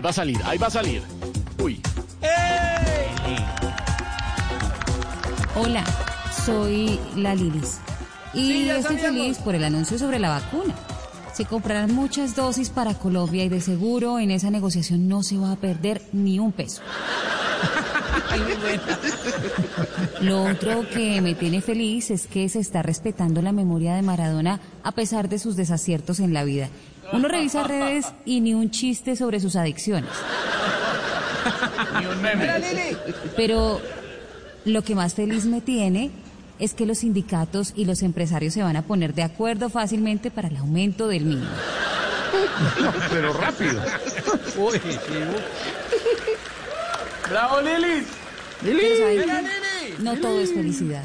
Ahí va a salir, ahí va a salir. Uy. Hola, soy la Lilis. Y estoy feliz por el anuncio sobre la vacuna. Se comprarán muchas dosis para Colombia y de seguro en esa negociación no se va a perder ni un peso. Lo otro que me tiene feliz es que se está respetando la memoria de Maradona a pesar de sus desaciertos en la vida. Uno revisa redes y ni un chiste sobre sus adicciones. Pero lo que más feliz me tiene es que los sindicatos y los empresarios se van a poner de acuerdo fácilmente para el aumento del mínimo. Pero rápido. ¡Bravo, Lilis! Pero ¿saben qué? No todo es felicidad.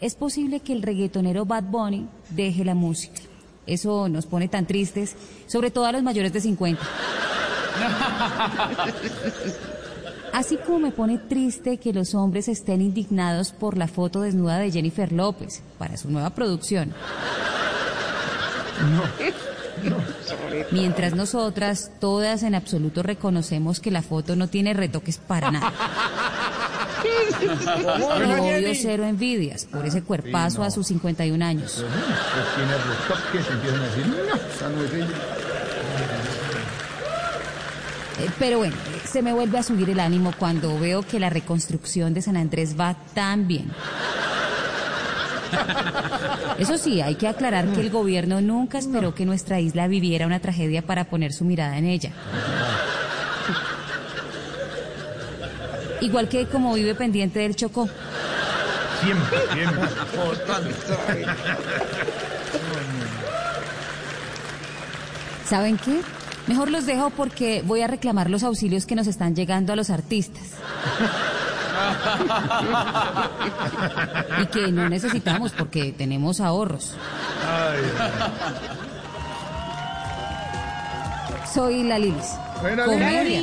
Es posible que el reggaetonero Bad Bunny deje la música. Eso nos pone tan tristes, sobre todo a los mayores de 50. Así como me pone triste que los hombres estén indignados por la foto desnuda de Jennifer López para su nueva producción. Mientras nosotras, todas en absoluto reconocemos que la foto no tiene retoques para nada. Obvio cero envidias por ese cuerpazo a sus 51 años. Pero bueno, se me vuelve a subir el ánimo cuando veo que la reconstrucción de San Andrés va tan bien. Eso sí, hay que aclarar que el gobierno nunca esperó que nuestra isla viviera una tragedia para poner su mirada en ella. Igual que como vive pendiente del Chocó. Siempre, siempre. ¿Saben qué? Mejor los dejo porque voy a reclamar los auxilios que nos están llegando a los artistas. y que no necesitamos porque tenemos ahorros. Soy la Lilis. Comedia.